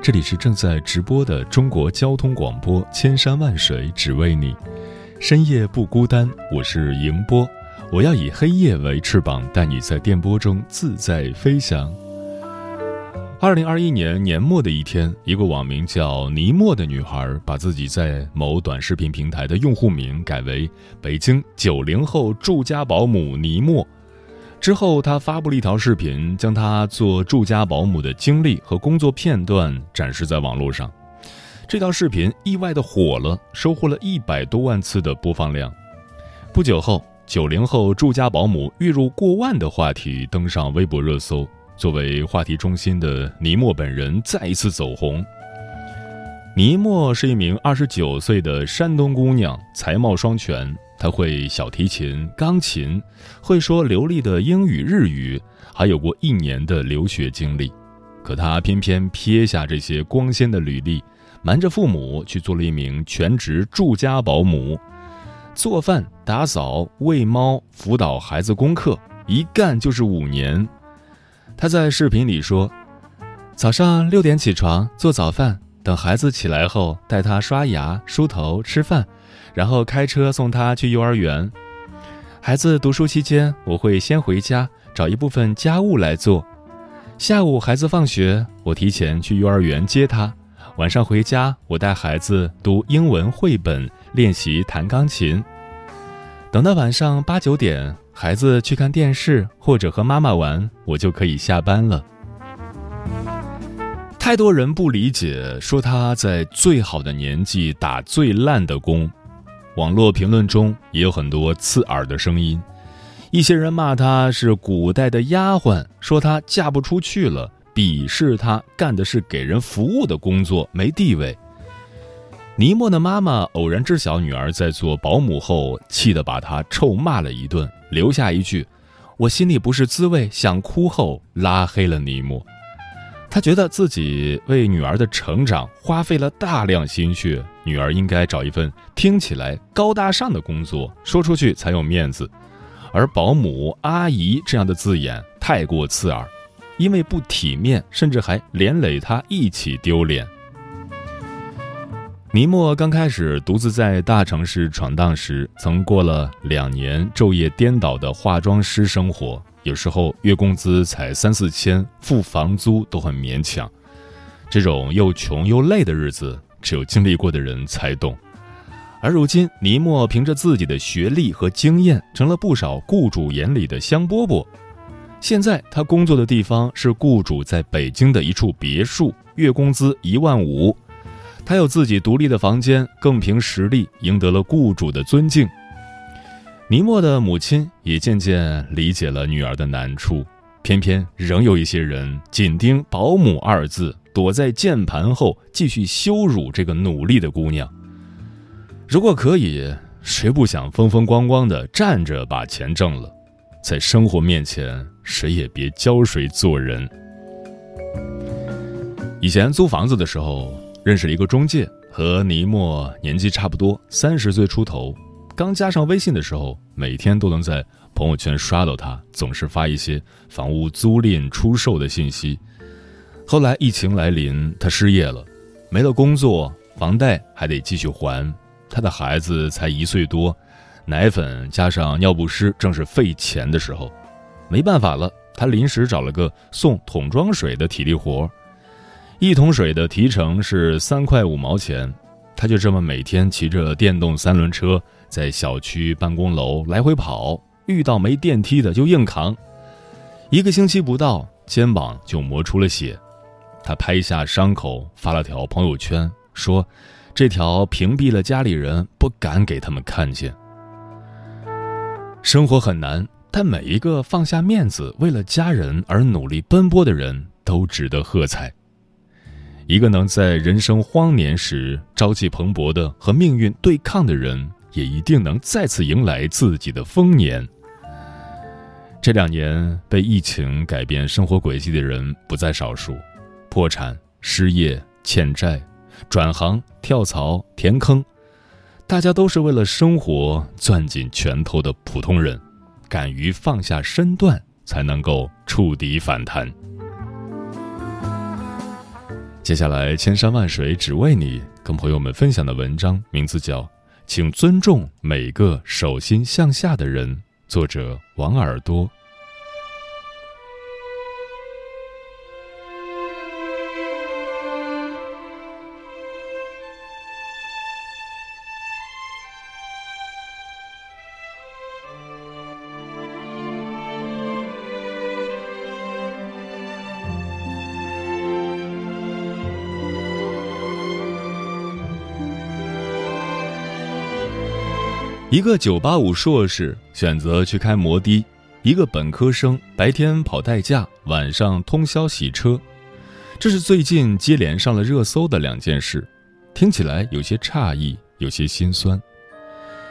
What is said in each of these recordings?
这里是正在直播的中国交通广播，千山万水只为你，深夜不孤单。我是迎波，我要以黑夜为翅膀，带你在电波中自在飞翔。二零二一年年末的一天，一个网名叫尼莫的女孩，把自己在某短视频平台的用户名改为“北京九零后住家保姆尼莫”。之后，他发布了一条视频，将他做住家保姆的经历和工作片段展示在网络上。这条视频意外的火了，收获了一百多万次的播放量。不久后，九零后住家保姆月入过万的话题登上微博热搜。作为话题中心的尼莫本人再一次走红。尼莫是一名二十九岁的山东姑娘，才貌双全。他会小提琴、钢琴，会说流利的英语、日语，还有过一年的留学经历。可他偏偏撇下这些光鲜的履历，瞒着父母去做了一名全职住家保姆，做饭、打扫、喂猫、辅导孩子功课，一干就是五年。他在视频里说：“早上六点起床做早饭，等孩子起来后带他刷牙、梳头、吃饭，然后开车送他去幼儿园。孩子读书期间，我会先回家找一部分家务来做。下午孩子放学，我提前去幼儿园接他。晚上回家，我带孩子读英文绘本，练习弹钢琴。等到晚上八九点。”孩子去看电视或者和妈妈玩，我就可以下班了。太多人不理解，说他在最好的年纪打最烂的工。网络评论中也有很多刺耳的声音，一些人骂她是古代的丫鬟，说她嫁不出去了，鄙视她干的是给人服务的工作，没地位。尼莫的妈妈偶然知晓女儿在做保姆后，气得把她臭骂了一顿，留下一句：“我心里不是滋味，想哭。”后拉黑了尼莫。他觉得自己为女儿的成长花费了大量心血，女儿应该找一份听起来高大上的工作，说出去才有面子。而保姆、阿姨这样的字眼太过刺耳，因为不体面，甚至还连累他一起丢脸。尼莫刚开始独自在大城市闯荡时，曾过了两年昼夜颠倒的化妆师生活，有时候月工资才三四千，付房租都很勉强。这种又穷又累的日子，只有经历过的人才懂。而如今，尼莫凭着自己的学历和经验，成了不少雇主眼里的香饽饽。现在，他工作的地方是雇主在北京的一处别墅，月工资一万五。他有自己独立的房间，更凭实力赢得了雇主的尊敬。尼莫的母亲也渐渐理解了女儿的难处，偏偏仍有一些人紧盯“保姆”二字，躲在键盘后继续羞辱这个努力的姑娘。如果可以，谁不想风风光光的站着把钱挣了？在生活面前，谁也别教谁做人。以前租房子的时候。认识了一个中介，和尼莫年纪差不多，三十岁出头。刚加上微信的时候，每天都能在朋友圈刷到他，总是发一些房屋租赁、出售的信息。后来疫情来临，他失业了，没了工作，房贷还得继续还。他的孩子才一岁多，奶粉加上尿不湿正是费钱的时候，没办法了，他临时找了个送桶装水的体力活。一桶水的提成是三块五毛钱，他就这么每天骑着电动三轮车在小区办公楼来回跑，遇到没电梯的就硬扛。一个星期不到，肩膀就磨出了血。他拍下伤口，发了条朋友圈，说：“这条屏蔽了家里人，不敢给他们看见。”生活很难，但每一个放下面子为了家人而努力奔波的人都值得喝彩。一个能在人生荒年时朝气蓬勃的和命运对抗的人，也一定能再次迎来自己的丰年。这两年被疫情改变生活轨迹的人不在少数，破产、失业、欠债、转行、跳槽、填坑，大家都是为了生活攥紧拳头的普通人，敢于放下身段，才能够触底反弹。接下来，千山万水只为你，跟朋友们分享的文章名字叫《请尊重每个手心向下的人》，作者王耳朵。一个九八五硕士选择去开摩的，一个本科生白天跑代驾，晚上通宵洗车，这是最近接连上了热搜的两件事，听起来有些诧异，有些心酸。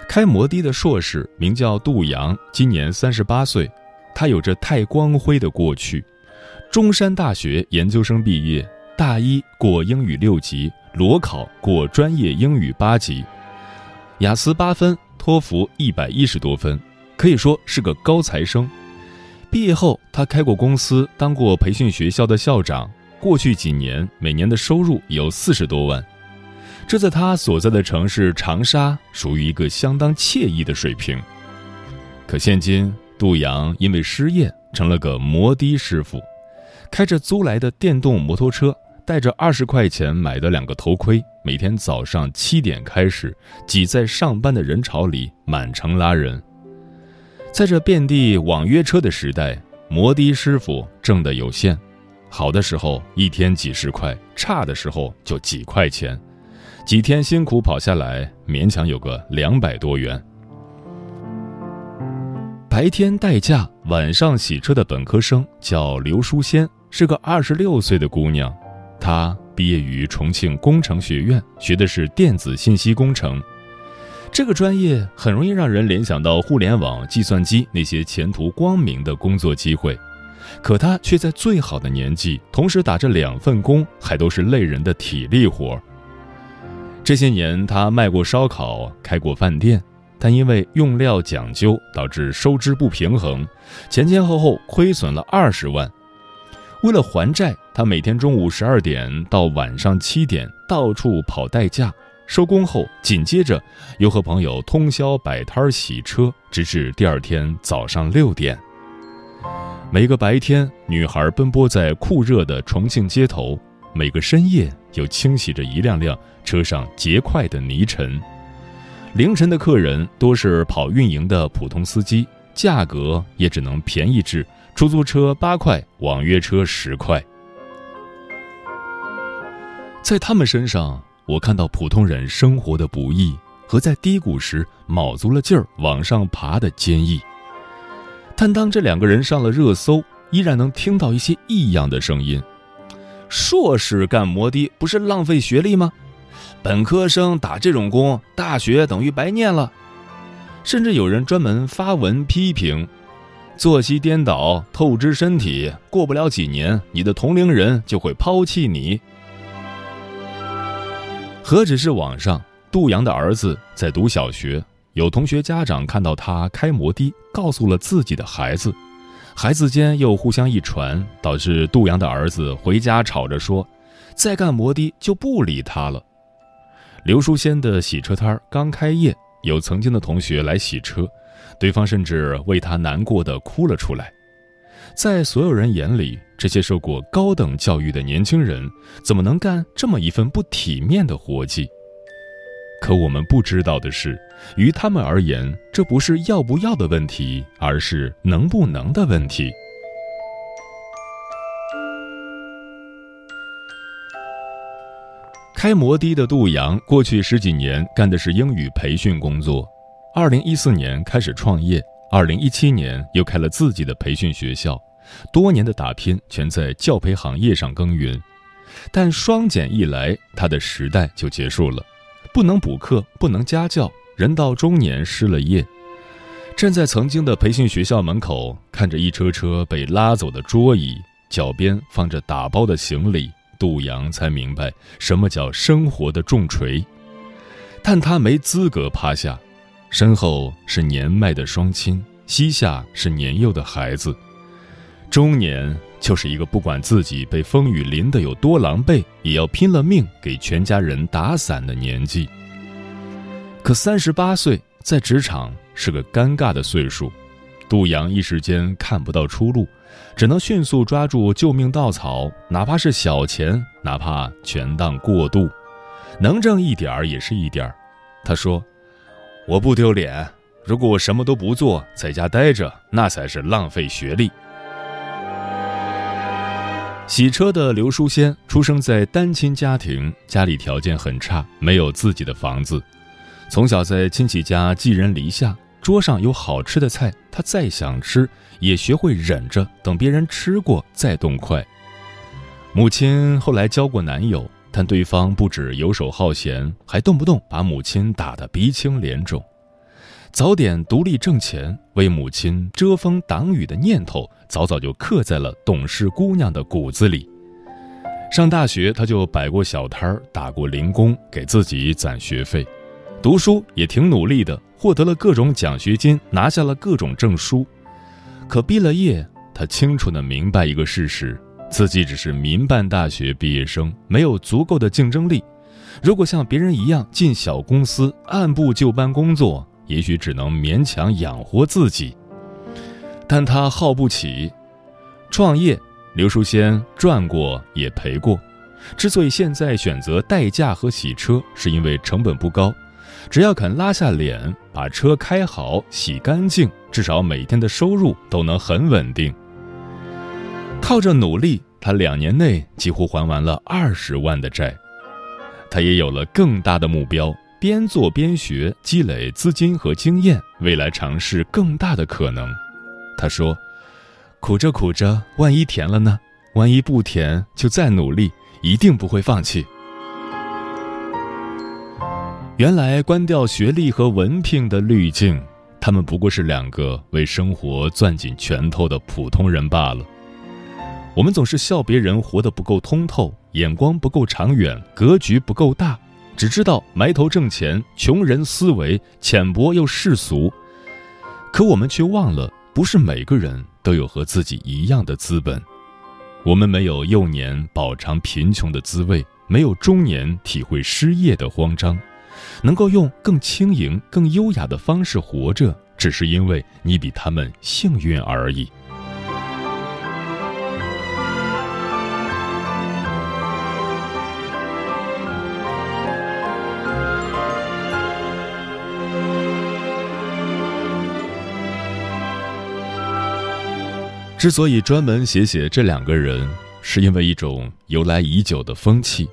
开摩的的硕士名叫杜阳，今年三十八岁，他有着太光辉的过去，中山大学研究生毕业，大一过英语六级，裸考过专业英语八级，雅思八分。托福一百一十多分，可以说是个高材生。毕业后，他开过公司，当过培训学校的校长。过去几年，每年的收入有四十多万，这在他所在的城市长沙属于一个相当惬意的水平。可现今，杜阳因为失业，成了个摩的师傅，开着租来的电动摩托车。带着二十块钱买的两个头盔，每天早上七点开始，挤在上班的人潮里满城拉人。在这遍地网约车的时代，摩的师傅挣的有限，好的时候一天几十块，差的时候就几块钱，几天辛苦跑下来，勉强有个两百多元。白天代驾，晚上洗车的本科生叫刘淑仙，是个二十六岁的姑娘。他毕业于重庆工程学院，学的是电子信息工程。这个专业很容易让人联想到互联网、计算机那些前途光明的工作机会，可他却在最好的年纪，同时打着两份工，还都是累人的体力活。这些年，他卖过烧烤，开过饭店，但因为用料讲究，导致收支不平衡，前前后后亏损了二十万。为了还债，他每天中午十二点到晚上七点到处跑代驾，收工后紧接着又和朋友通宵摆摊洗车，直至第二天早上六点。每个白天，女孩奔波在酷热的重庆街头；每个深夜，又清洗着一辆辆车上结块的泥尘。凌晨的客人多是跑运营的普通司机，价格也只能便宜至。出租车八块，网约车十块。在他们身上，我看到普通人生活的不易和在低谷时卯足了劲儿往上爬的坚毅。但当这两个人上了热搜，依然能听到一些异样的声音：硕士干摩的不是浪费学历吗？本科生打这种工，大学等于白念了。甚至有人专门发文批评。作息颠倒，透支身体，过不了几年，你的同龄人就会抛弃你。何止是网上，杜阳的儿子在读小学，有同学家长看到他开摩的，告诉了自己的孩子，孩子间又互相一传，导致杜阳的儿子回家吵着说，再干摩的就不理他了。刘淑仙的洗车摊刚开业，有曾经的同学来洗车。对方甚至为他难过的哭了出来，在所有人眼里，这些受过高等教育的年轻人怎么能干这么一份不体面的活计？可我们不知道的是，于他们而言，这不是要不要的问题，而是能不能的问题。开摩的的杜阳，过去十几年干的是英语培训工作。二零一四年开始创业，二零一七年又开了自己的培训学校，多年的打拼全在教培行业上耕耘。但双减一来，他的时代就结束了，不能补课，不能家教，人到中年失了业。站在曾经的培训学校门口，看着一车车被拉走的桌椅，脚边放着打包的行李，杜阳才明白什么叫生活的重锤。但他没资格趴下，身后是年迈的双亲，膝下是年幼的孩子。中年就是一个不管自己被风雨淋得有多狼狈，也要拼了命给全家人打伞的年纪。可三十八岁在职场。是个尴尬的岁数，杜阳一时间看不到出路，只能迅速抓住救命稻草，哪怕是小钱，哪怕权当过度，能挣一点儿也是一点儿。他说：“我不丢脸，如果我什么都不做，在家待着，那才是浪费学历。”洗车的刘淑仙出生在单亲家庭，家里条件很差，没有自己的房子，从小在亲戚家寄人篱下。桌上有好吃的菜，他再想吃，也学会忍着，等别人吃过再动筷。母亲后来交过男友，但对方不止游手好闲，还动不动把母亲打得鼻青脸肿。早点独立挣钱，为母亲遮风挡雨的念头，早早就刻在了懂事姑娘的骨子里。上大学，他就摆过小摊儿，打过零工，给自己攒学费。读书也挺努力的。获得了各种奖学金，拿下了各种证书，可毕了业，他清楚的明白一个事实：自己只是民办大学毕业生，没有足够的竞争力。如果像别人一样进小公司，按部就班工作，也许只能勉强养活自己。但他耗不起，创业，刘淑仙赚过也赔过。之所以现在选择代驾和洗车，是因为成本不高。只要肯拉下脸，把车开好、洗干净，至少每天的收入都能很稳定。靠着努力，他两年内几乎还完了二十万的债。他也有了更大的目标，边做边学，积累资金和经验，未来尝试更大的可能。他说：“苦着苦着，万一甜了呢？万一不甜，就再努力，一定不会放弃。”原来关掉学历和文凭的滤镜，他们不过是两个为生活攥紧拳头的普通人罢了。我们总是笑别人活得不够通透，眼光不够长远，格局不够大，只知道埋头挣钱，穷人思维浅薄又世俗。可我们却忘了，不是每个人都有和自己一样的资本。我们没有幼年饱尝贫穷的滋味，没有中年体会失业的慌张。能够用更轻盈、更优雅的方式活着，只是因为你比他们幸运而已。之所以专门写写这两个人，是因为一种由来已久的风气。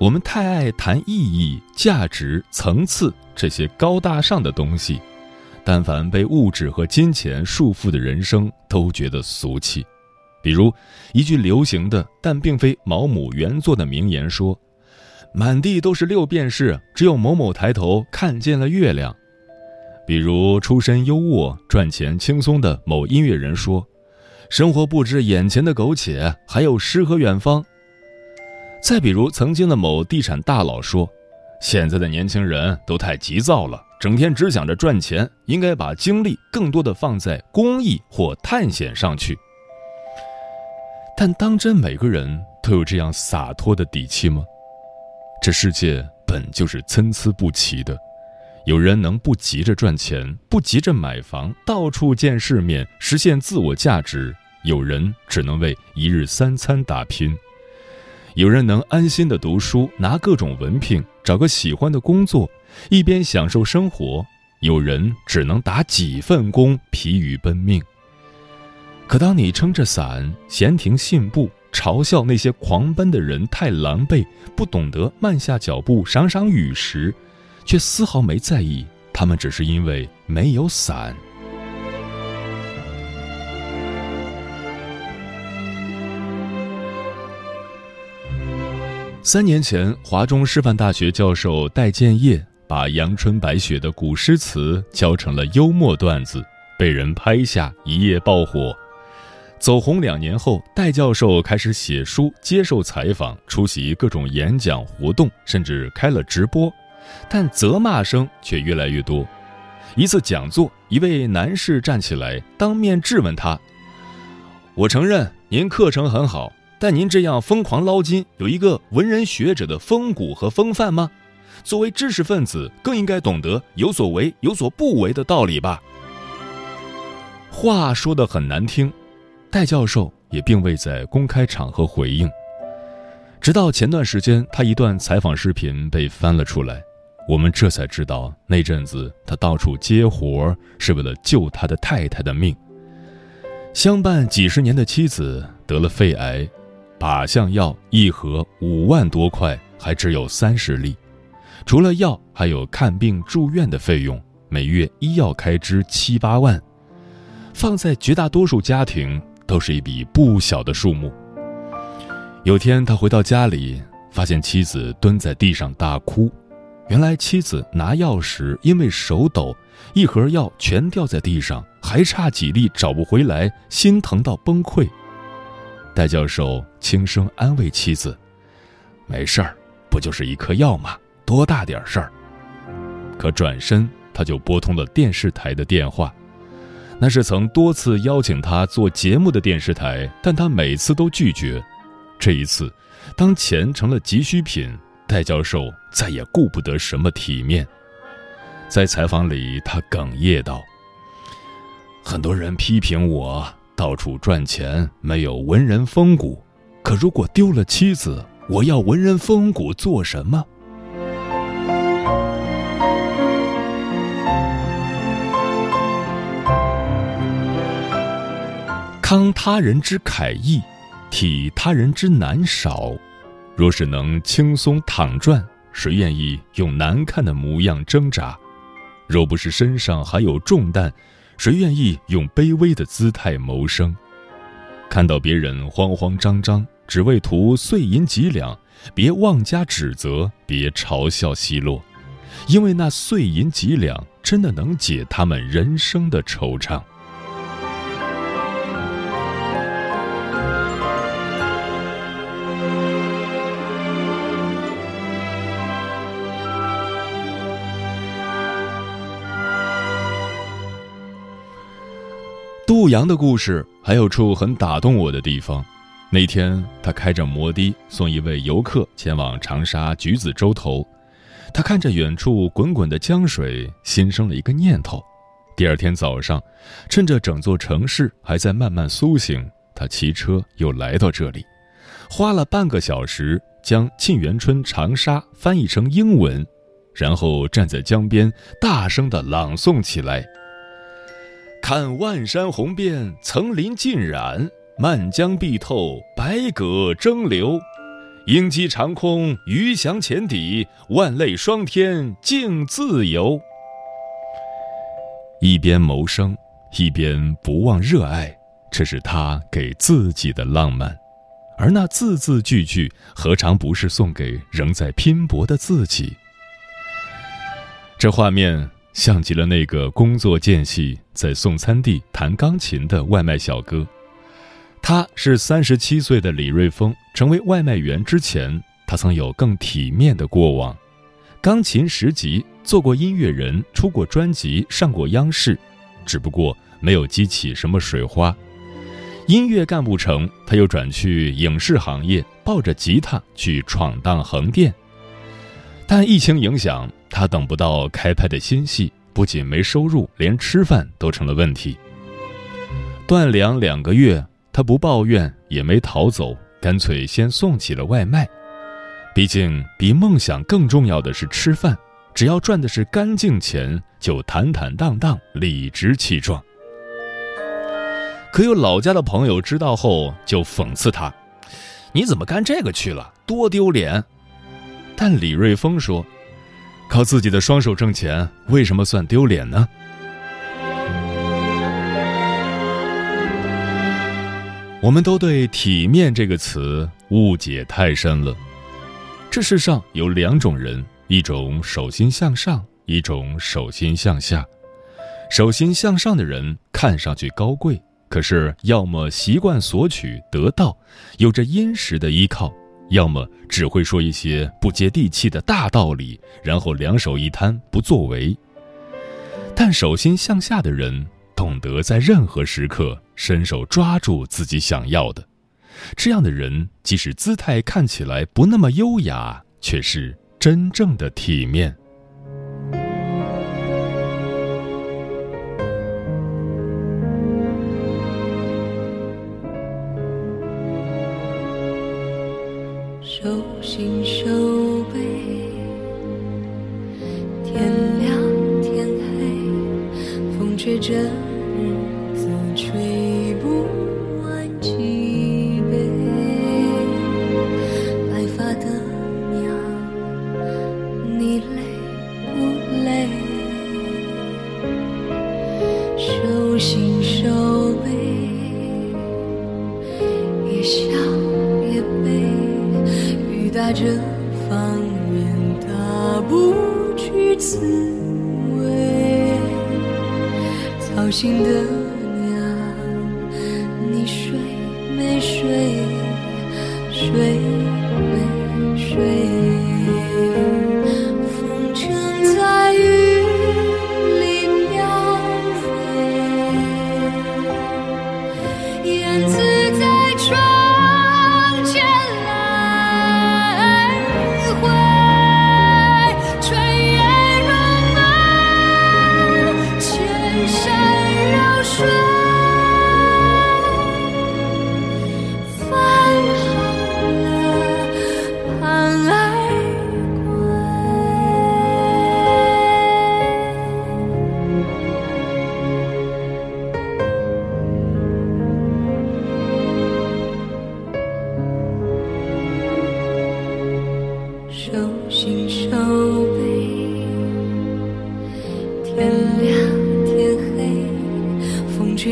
我们太爱谈意义、价值、层次这些高大上的东西，但凡被物质和金钱束缚的人生都觉得俗气。比如一句流行的但并非毛姆原作的名言说：“满地都是六便士，只有某某抬头看见了月亮。”比如出身优渥、赚钱轻松的某音乐人说：“生活不止眼前的苟且，还有诗和远方。”再比如，曾经的某地产大佬说：“现在的年轻人都太急躁了，整天只想着赚钱，应该把精力更多的放在公益或探险上去。”但当真每个人都有这样洒脱的底气吗？这世界本就是参差不齐的，有人能不急着赚钱，不急着买房，到处见世面，实现自我价值；有人只能为一日三餐打拼。有人能安心的读书，拿各种文凭，找个喜欢的工作，一边享受生活；有人只能打几份工，疲于奔命。可当你撑着伞，闲庭信步，嘲笑那些狂奔的人太狼狈，不懂得慢下脚步赏赏雨时，却丝毫没在意，他们只是因为没有伞。三年前，华中师范大学教授戴建业把阳春白雪的古诗词教成了幽默段子，被人拍下，一夜爆火。走红两年后，戴教授开始写书、接受采访、出席各种演讲活动，甚至开了直播，但责骂声却越来越多。一次讲座，一位男士站起来当面质问他：“我承认您课程很好。”但您这样疯狂捞金，有一个文人学者的风骨和风范吗？作为知识分子，更应该懂得有所为有所不为的道理吧。话说的很难听，戴教授也并未在公开场合回应。直到前段时间，他一段采访视频被翻了出来，我们这才知道那阵子他到处接活是为了救他的太太的命。相伴几十年的妻子得了肺癌。靶向药一盒五万多块，还只有三十粒。除了药，还有看病住院的费用，每月医药开支七八万，放在绝大多数家庭都是一笔不小的数目。有天他回到家里，发现妻子蹲在地上大哭。原来妻子拿药时因为手抖，一盒药全掉在地上，还差几粒找不回来，心疼到崩溃。戴教授轻声安慰妻子：“没事儿，不就是一颗药吗？多大点事儿？”可转身他就拨通了电视台的电话，那是曾多次邀请他做节目的电视台，但他每次都拒绝。这一次，当钱成了急需品，戴教授再也顾不得什么体面。在采访里，他哽咽道：“很多人批评我。”到处赚钱，没有文人风骨。可如果丢了妻子，我要文人风骨做什么？慷他人之慨意，体他人之难少。若是能轻松躺赚，谁愿意用难看的模样挣扎？若不是身上还有重担。谁愿意用卑微的姿态谋生？看到别人慌慌张张，只为图碎银几两，别妄加指责，别嘲笑奚落，因为那碎银几两真的能解他们人生的惆怅。杜阳的故事还有处很打动我的地方。那天，他开着摩的送一位游客前往长沙橘子洲头。他看着远处滚滚的江水，心生了一个念头。第二天早上，趁着整座城市还在慢慢苏醒，他骑车又来到这里，花了半个小时将“沁园春·长沙”翻译成英文，然后站在江边大声地朗诵起来。看万山红遍，层林尽染；漫江碧透，百舸争流。鹰击长空，鱼翔浅底，万类霜天竞自由。一边谋生，一边不忘热爱，这是他给自己的浪漫。而那字字句句，何尝不是送给仍在拼搏的自己？这画面。像极了那个工作间隙在送餐地弹钢琴的外卖小哥。他是三十七岁的李瑞峰，成为外卖员之前，他曾有更体面的过往：钢琴十级，做过音乐人，出过专辑，上过央视，只不过没有激起什么水花。音乐干不成，他又转去影视行业，抱着吉他去闯荡横店。但疫情影响。他等不到开拍的新戏，不仅没收入，连吃饭都成了问题。断粮两个月，他不抱怨，也没逃走，干脆先送起了外卖。毕竟，比梦想更重要的是吃饭。只要赚的是干净钱，就坦坦荡荡、理直气壮。可有老家的朋友知道后，就讽刺他：“你怎么干这个去了？多丢脸！”但李瑞峰说。靠自己的双手挣钱，为什么算丢脸呢？我们都对“体面”这个词误解太深了。这世上有两种人，一种手心向上，一种手心向下。手心向上的人看上去高贵，可是要么习惯索取得到，有着殷实的依靠；要么只会说一些不接地气的大道理，然后两手一摊不作为。但手心向下的人懂得在任何时刻伸手抓住自己想要的，这样的人即使姿态看起来不那么优雅，却是真正的体面。手心手背天亮天黑风吹着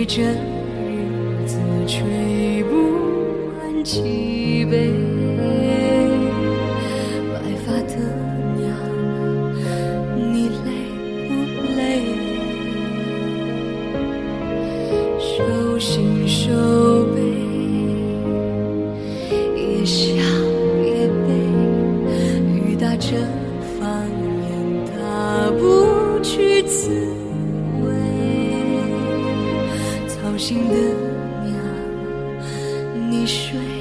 这日子吹你睡